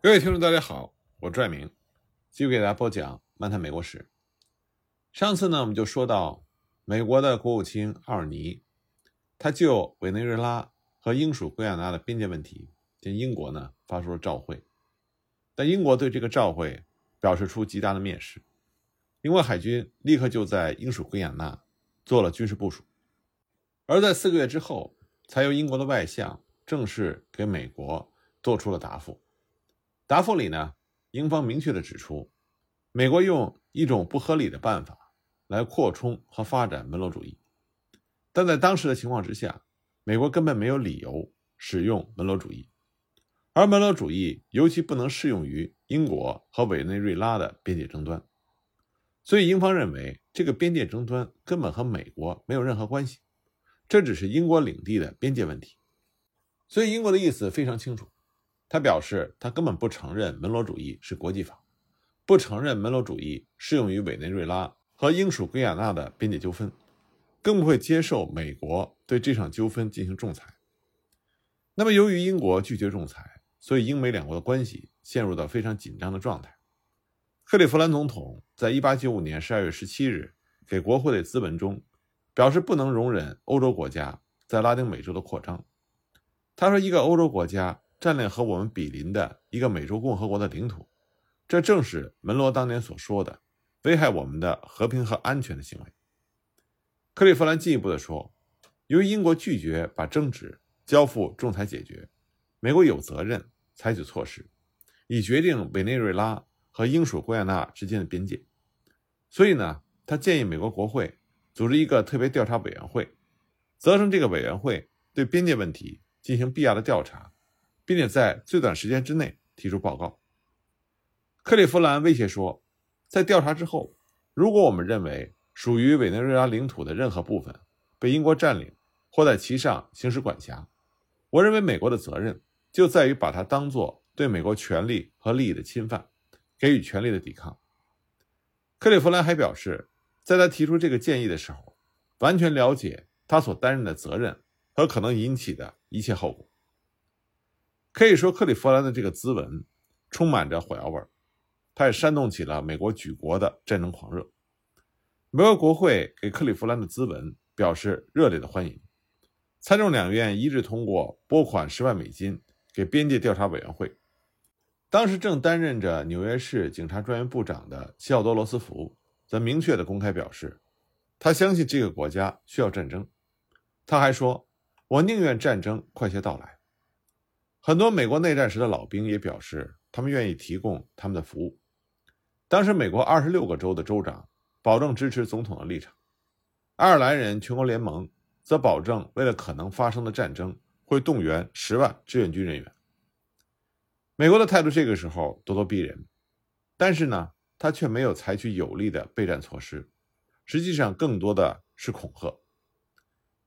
各位听众，大家好，我是拽明，继续给大家播讲《漫谈美国史》。上次呢，我们就说到美国的国务卿奥尔尼，他就委内瑞拉和英属圭亚那的边界问题，向英国呢发出了照会，但英国对这个照会表示出极大的蔑视。英国海军立刻就在英属圭亚那做了军事部署，而在四个月之后，才由英国的外相正式给美国做出了答复。答复里呢，英方明确的指出，美国用一种不合理的办法来扩充和发展门罗主义，但在当时的情况之下，美国根本没有理由使用门罗主义，而门罗主义尤其不能适用于英国和委内瑞拉的边界争端，所以英方认为这个边界争端根本和美国没有任何关系，这只是英国领地的边界问题，所以英国的意思非常清楚。他表示，他根本不承认门罗主义是国际法，不承认门罗主义适用于委内瑞拉和英属圭亚那的边界纠纷，更不会接受美国对这场纠纷进行仲裁。那么，由于英国拒绝仲裁，所以英美两国的关系陷入到非常紧张的状态。克利夫兰总统在1895年12月17日给国会的咨文中表示，不能容忍欧洲国家在拉丁美洲的扩张。他说：“一个欧洲国家。”占领和我们比邻的一个美洲共和国的领土，这正是门罗当年所说的危害我们的和平和安全的行为。克利夫兰进一步的说，由于英国拒绝把争执交付仲裁解决，美国有责任采取措施，以决定委内瑞拉和英属圭亚那之间的边界。所以呢，他建议美国国会组织一个特别调查委员会，责成这个委员会对边界问题进行必要的调查。并且在最短时间之内提出报告。克利夫兰威胁说，在调查之后，如果我们认为属于委内瑞拉领土的任何部分被英国占领或在其上行使管辖，我认为美国的责任就在于把它当作对美国权利和利益的侵犯，给予权力的抵抗。克利夫兰还表示，在他提出这个建议的时候，完全了解他所担任的责任和可能引起的一切后果。可以说，克利夫兰的这个咨文充满着火药味儿，它也煽动起了美国举国的战争狂热。美国国会给克利夫兰的咨文表示热烈的欢迎，参众两院一致通过拨款十万美金给边界调查委员会。当时正担任着纽约市警察专员部长的西奥多·罗斯福则明确的公开表示，他相信这个国家需要战争。他还说：“我宁愿战争快些到来。”很多美国内战时的老兵也表示，他们愿意提供他们的服务。当时，美国二十六个州的州长保证支持总统的立场，爱尔兰人全国联盟则保证为了可能发生的战争会动员十万志愿军人员。美国的态度这个时候咄咄逼人，但是呢，他却没有采取有力的备战措施，实际上更多的是恐吓。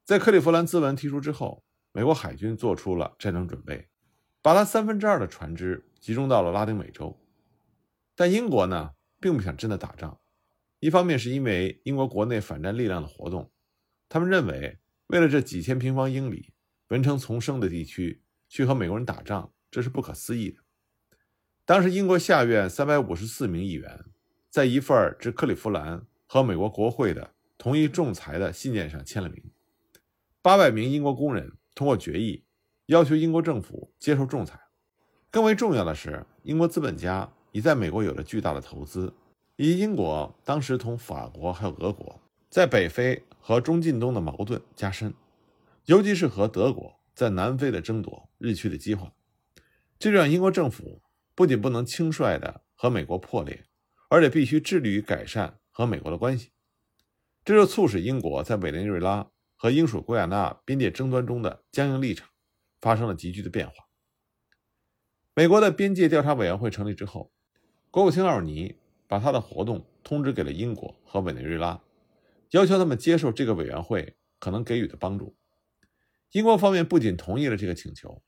在克利夫兰咨文提出之后，美国海军做出了战争准备。把他三分之二的船只集中到了拉丁美洲，但英国呢，并不想真的打仗。一方面是因为英国国内反战力量的活动，他们认为为了这几千平方英里文成丛生的地区去和美国人打仗，这是不可思议的。当时英国下院三百五十四名议员在一份致克利夫兰和美国国会的同意仲裁的信件上签了名，八百名英国工人通过决议。要求英国政府接受仲裁。更为重要的是，英国资本家已在美国有了巨大的投资，以英国当时同法国还有俄国在北非和中近东的矛盾加深，尤其是和德国在南非的争夺日趋的激化，这让英国政府不仅不能轻率地和美国破裂，而且必须致力于改善和美国的关系。这就促使英国在委内瑞拉和英属圭亚那边界争端中的僵硬立场。发生了急剧的变化。美国的边界调查委员会成立之后，国务卿奥尔尼把他的活动通知给了英国和委内瑞拉，要求他们接受这个委员会可能给予的帮助。英国方面不仅同意了这个请求，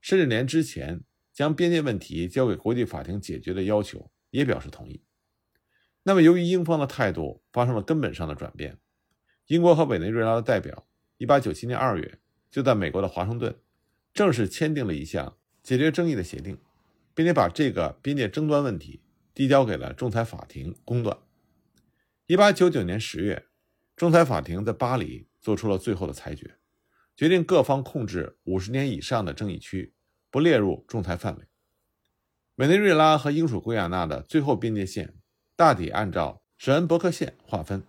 甚至连之前将边界问题交给国际法庭解决的要求也表示同意。那么，由于英方的态度发生了根本上的转变，英国和委内瑞拉的代表1897年2月就在美国的华盛顿。正式签订了一项解决争议的协定，并且把这个边界争端问题递交给了仲裁法庭公断。一八九九年十月，仲裁法庭在巴黎做出了最后的裁决，决定各方控制五十年以上的争议区不列入仲裁范围。委内瑞拉和英属圭亚那的最后边界线大体按照史恩伯克线划分，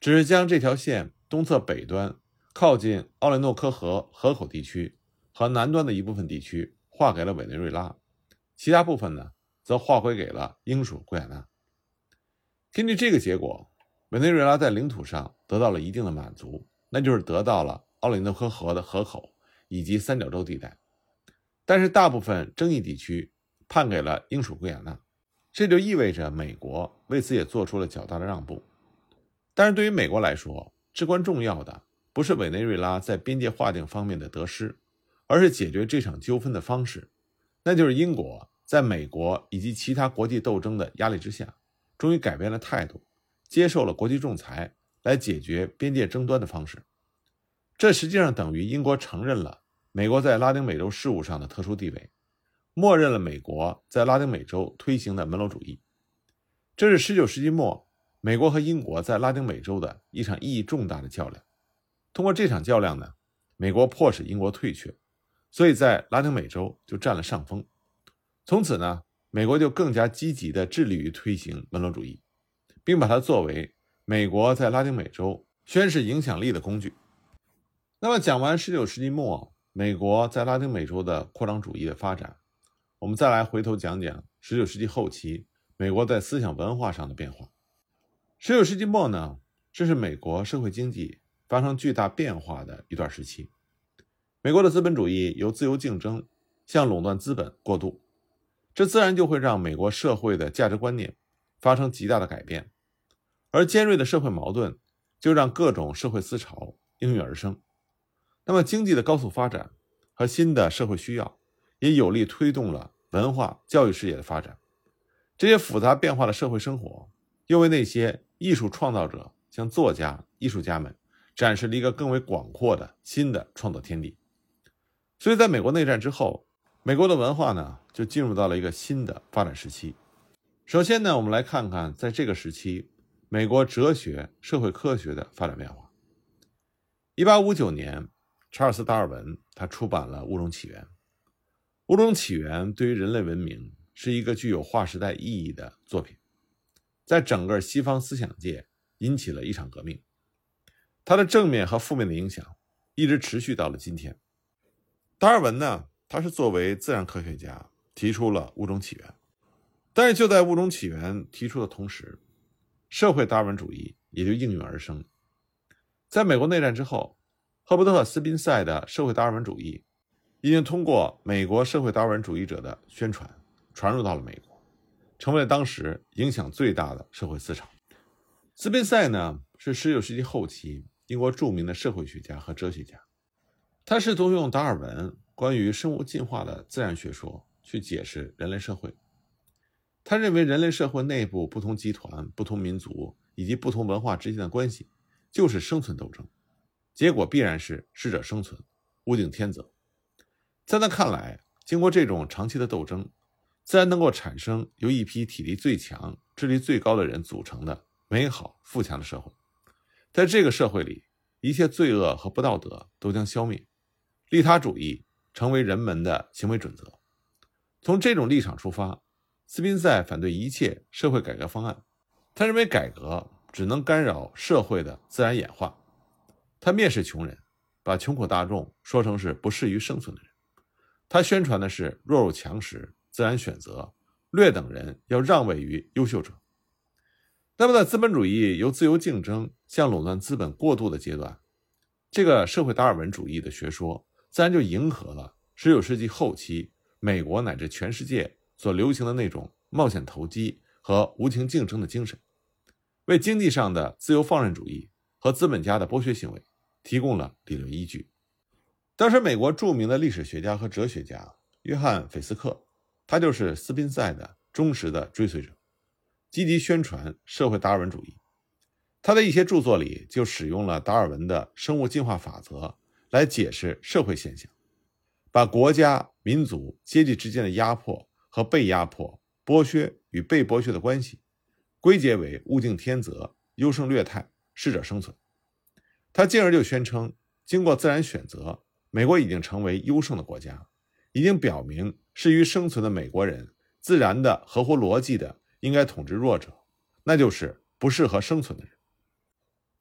只是将这条线东侧北端靠近奥雷诺科河河口地区和南端的一部分地区划给了委内瑞拉，其他部分呢则划归给了英属圭亚那。根据这个结果，委内瑞拉在领土上得到了一定的满足，那就是得到了奥里诺科河的河口以及三角洲地带，但是大部分争议地区。判给了英属圭亚那，这就意味着美国为此也做出了较大的让步。但是对于美国来说，至关重要的不是委内瑞拉在边界划定方面的得失，而是解决这场纠纷的方式，那就是英国在美国以及其他国际斗争的压力之下，终于改变了态度，接受了国际仲裁来解决边界争端的方式。这实际上等于英国承认了美国在拉丁美洲事务上的特殊地位。默认了美国在拉丁美洲推行的门罗主义，这是19世纪末美国和英国在拉丁美洲的一场意义重大的较量。通过这场较量呢，美国迫使英国退却，所以在拉丁美洲就占了上风。从此呢，美国就更加积极地致力于推行门罗主义，并把它作为美国在拉丁美洲宣示影响力的工具。那么，讲完19世纪末美国在拉丁美洲的扩张主义的发展。我们再来回头讲讲十九世纪后期美国在思想文化上的变化。十九世纪末呢，这是美国社会经济发生巨大变化的一段时期。美国的资本主义由自由竞争向垄断资本过渡，这自然就会让美国社会的价值观念发生极大的改变，而尖锐的社会矛盾就让各种社会思潮应运而生。那么，经济的高速发展和新的社会需要。也有力推动了文化教育事业的发展。这些复杂变化的社会生活，又为那些艺术创造者，像作家、艺术家们，展示了一个更为广阔的新的创作天地。所以，在美国内战之后，美国的文化呢，就进入到了一个新的发展时期。首先呢，我们来看看在这个时期，美国哲学、社会科学的发展变化。一八五九年，查尔斯·达尔文他出版了《物种起源》。物种起源对于人类文明是一个具有划时代意义的作品，在整个西方思想界引起了一场革命。它的正面和负面的影响一直持续到了今天。达尔文呢，他是作为自然科学家提出了物种起源，但是就在物种起源提出的同时，社会达尔文主义也就应运而生。在美国内战之后，赫伯特·斯宾塞的社会达尔文主义。已经通过美国社会达尔文主义者的宣传传入到了美国，成为了当时影响最大的社会思潮。斯宾塞呢是19世纪后期英国著名的社会学家和哲学家，他试图用达尔文关于生物进化的自然学说去解释人类社会。他认为人类社会内部不同集团、不同民族以及不同文化之间的关系就是生存斗争，结果必然是适者生存，物竞天择。在他看来，经过这种长期的斗争，自然能够产生由一批体力最强、智力最高的人组成的美好富强的社会。在这个社会里，一切罪恶和不道德都将消灭，利他主义成为人们的行为准则。从这种立场出发，斯宾塞反对一切社会改革方案。他认为改革只能干扰社会的自然演化。他蔑视穷人，把穷苦大众说成是不适于生存的人。他宣传的是弱肉强食、自然选择，劣等人要让位于优秀者。那么，在资本主义由自由竞争向垄断资本过渡的阶段，这个社会达尔文主义的学说自然就迎合了19世纪后期美国乃至全世界所流行的那种冒险投机和无情竞争的精神，为经济上的自由放任主义和资本家的剥削行为提供了理论依据。当时，美国著名的历史学家和哲学家约翰·菲斯克，他就是斯宾塞的忠实的追随者，积极宣传社会达尔文主义。他的一些著作里就使用了达尔文的生物进化法则来解释社会现象，把国家、民族、阶级之间的压迫和被压迫、剥削与被剥削的关系，归结为物竞天择、优胜劣汰、适者生存。他进而就宣称，经过自然选择，美国已经成为优胜的国家，已经表明适于生存的美国人自然的、合乎逻辑的应该统治弱者，那就是不适合生存的人。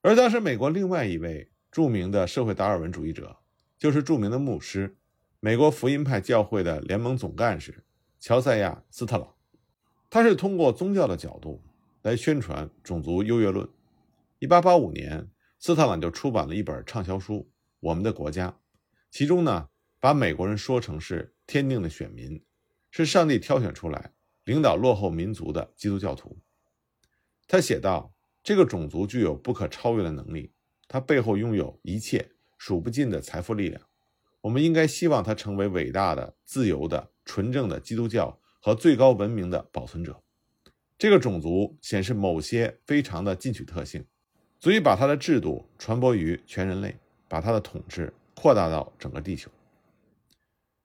而当时美国另外一位著名的社会达尔文主义者，就是著名的牧师，美国福音派教会的联盟总干事乔赛亚·斯特朗。他是通过宗教的角度来宣传种族优越论。1885年，斯特朗就出版了一本畅销书《我们的国家》，其中呢，把美国人说成是天定的选民，是上帝挑选出来领导落后民族的基督教徒。他写道。这个种族具有不可超越的能力，它背后拥有一切数不尽的财富力量。我们应该希望它成为伟大的、自由的、纯正的基督教和最高文明的保存者。这个种族显示某些非常的进取特性，足以把它的制度传播于全人类，把它的统治扩大到整个地球。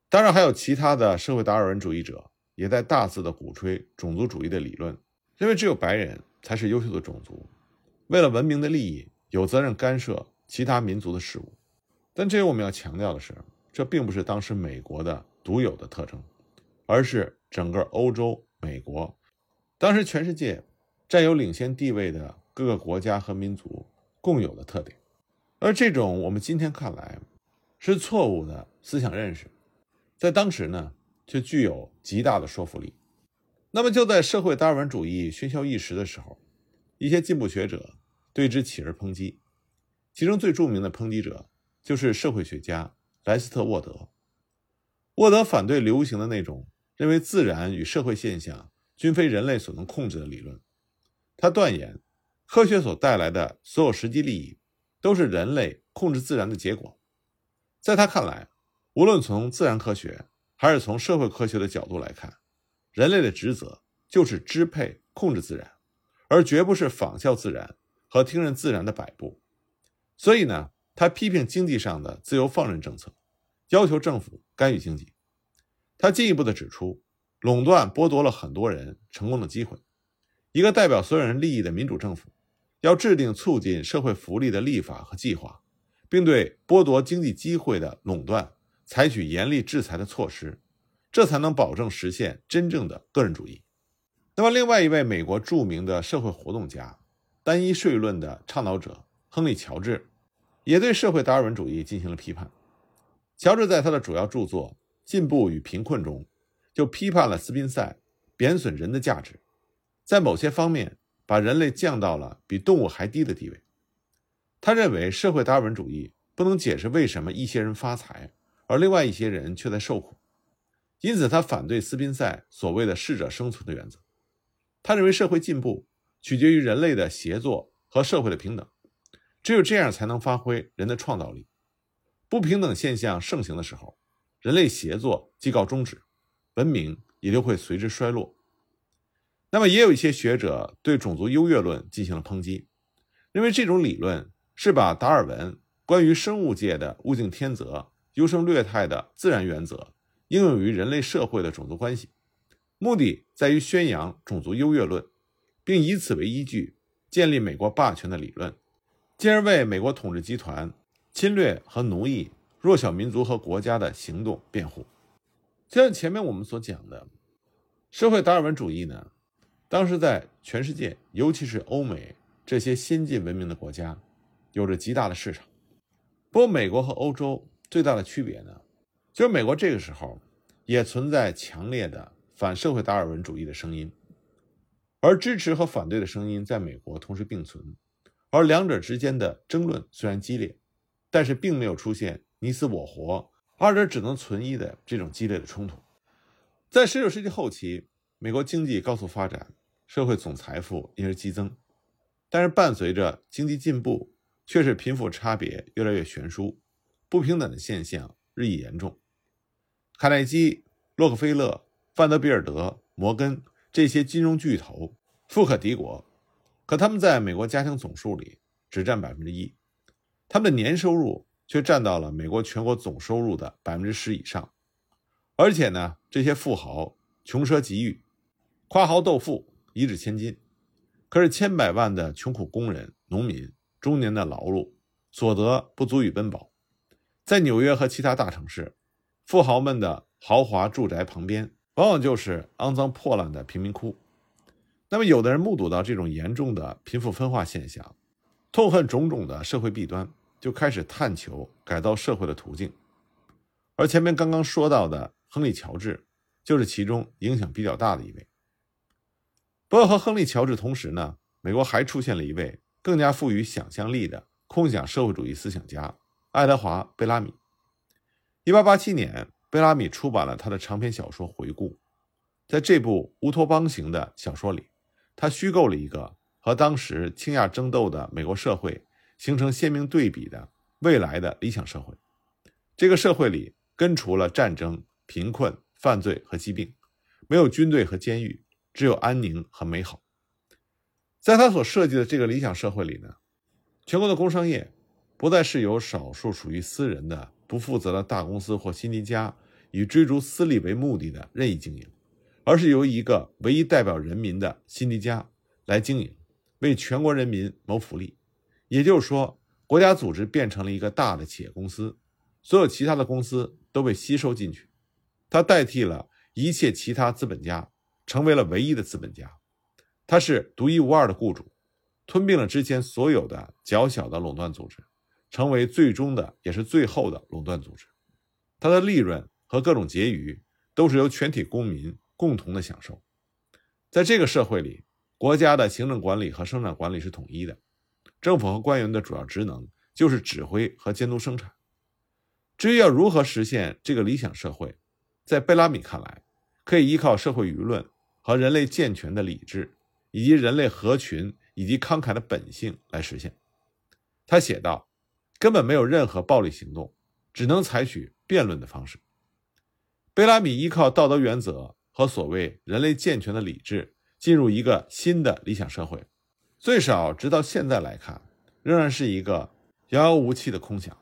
当然，还有其他的社会达尔文主义者也在大肆的鼓吹种族主义的理论，认为只有白人。才是优秀的种族，为了文明的利益，有责任干涉其他民族的事物。但这里我们要强调的是，这并不是当时美国的独有的特征，而是整个欧洲、美国，当时全世界占有领先地位的各个国家和民族共有的特点。而这种我们今天看来是错误的思想认识，在当时呢，却具有极大的说服力。那么就在社会达尔文主义喧嚣一时的时候，一些进步学者对之起而抨击，其中最著名的抨击者就是社会学家莱斯特沃德。沃德反对流行的那种认为自然与社会现象均非人类所能控制的理论。他断言，科学所带来的所有实际利益都是人类控制自然的结果。在他看来，无论从自然科学还是从社会科学的角度来看。人类的职责就是支配、控制自然，而绝不是仿效自然和听任自然的摆布。所以呢，他批评经济上的自由放任政策，要求政府干预经济。他进一步的指出，垄断剥夺了很多人成功的机会。一个代表所有人利益的民主政府，要制定促进社会福利的立法和计划，并对剥夺经济机会的垄断采取严厉制裁的措施。这才能保证实现真正的个人主义。那么，另外一位美国著名的社会活动家、单一税论的倡导者亨利·乔治，也对社会达尔文主义进行了批判。乔治在他的主要著作《进步与贫困》中，就批判了斯宾塞贬损人的价值，在某些方面把人类降到了比动物还低的地位。他认为，社会达尔文主义不能解释为什么一些人发财，而另外一些人却在受苦。因此，他反对斯宾塞所谓的“适者生存”的原则。他认为，社会进步取决于人类的协作和社会的平等，只有这样才能发挥人的创造力。不平等现象盛行的时候，人类协作即告终止，文明也就会随之衰落。那么，也有一些学者对种族优越论进行了抨击，认为这种理论是把达尔文关于生物界的物竞天择、优胜劣汰的自然原则。应用于人类社会的种族关系，目的在于宣扬种族优越论，并以此为依据建立美国霸权的理论，进而为美国统治集团侵略和奴役弱小民族和国家的行动辩护。就像前面我们所讲的，社会达尔文主义呢，当时在全世界，尤其是欧美这些先进文明的国家，有着极大的市场。不过，美国和欧洲最大的区别呢？就是美国这个时候也存在强烈的反社会达尔文主义的声音，而支持和反对的声音在美国同时并存，而两者之间的争论虽然激烈，但是并没有出现你死我活、二者只能存一的这种激烈的冲突。在19世纪后期，美国经济高速发展，社会总财富因而激增，但是伴随着经济进步，却是贫富差别越来越悬殊，不平等的现象日益严重。卡耐基、洛克菲勒、范德比尔德、摩根这些金融巨头富可敌国，可他们在美国家庭总数里只占百分之一，他们的年收入却占到了美国全国总收入的百分之十以上。而且呢，这些富豪穷奢极欲，夸豪斗富，一掷千金。可是千百万的穷苦工人、农民、中年的劳碌，所得不足以温饱。在纽约和其他大城市，富豪们的豪华住宅旁边，往往就是肮脏破烂的贫民窟。那么，有的人目睹到这种严重的贫富分化现象，痛恨种种的社会弊端，就开始探求改造社会的途径。而前面刚刚说到的亨利·乔治，就是其中影响比较大的一位。不过，和亨利·乔治同时呢，美国还出现了一位更加富于想象力的空想社会主义思想家——爱德华·贝拉米。1887年，贝拉米出版了他的长篇小说《回顾》。在这部乌托邦型的小说里，他虚构了一个和当时倾轧争斗的美国社会形成鲜明对比的未来的理想社会。这个社会里根除了战争、贫困、犯罪和疾病，没有军队和监狱，只有安宁和美好。在他所设计的这个理想社会里呢，全国的工商业不再是由少数属于私人的不负责的大公司或新迪家以追逐私利为目的的任意经营。而是由一个唯一代表人民的新迪加来经营，为全国人民谋福利。也就是说，国家组织变成了一个大的企业公司，所有其他的公司都被吸收进去，它代替了一切其他资本家，成为了唯一的资本家。它是独一无二的雇主，吞并了之前所有的较小的垄断组织，成为最终的也是最后的垄断组织。它的利润和各种结余都是由全体公民。共同的享受，在这个社会里，国家的行政管理和生产管理是统一的，政府和官员的主要职能就是指挥和监督生产。至于要如何实现这个理想社会，在贝拉米看来，可以依靠社会舆论和人类健全的理智，以及人类合群以及慷慨的本性来实现。他写道：“根本没有任何暴力行动，只能采取辩论的方式。”贝拉米依靠道德原则。和所谓人类健全的理智进入一个新的理想社会，最少直到现在来看，仍然是一个遥遥无期的空想。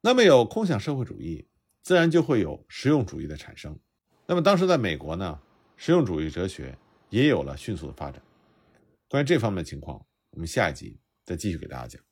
那么有空想社会主义，自然就会有实用主义的产生。那么当时在美国呢，实用主义哲学也有了迅速的发展。关于这方面的情况，我们下一集再继续给大家讲。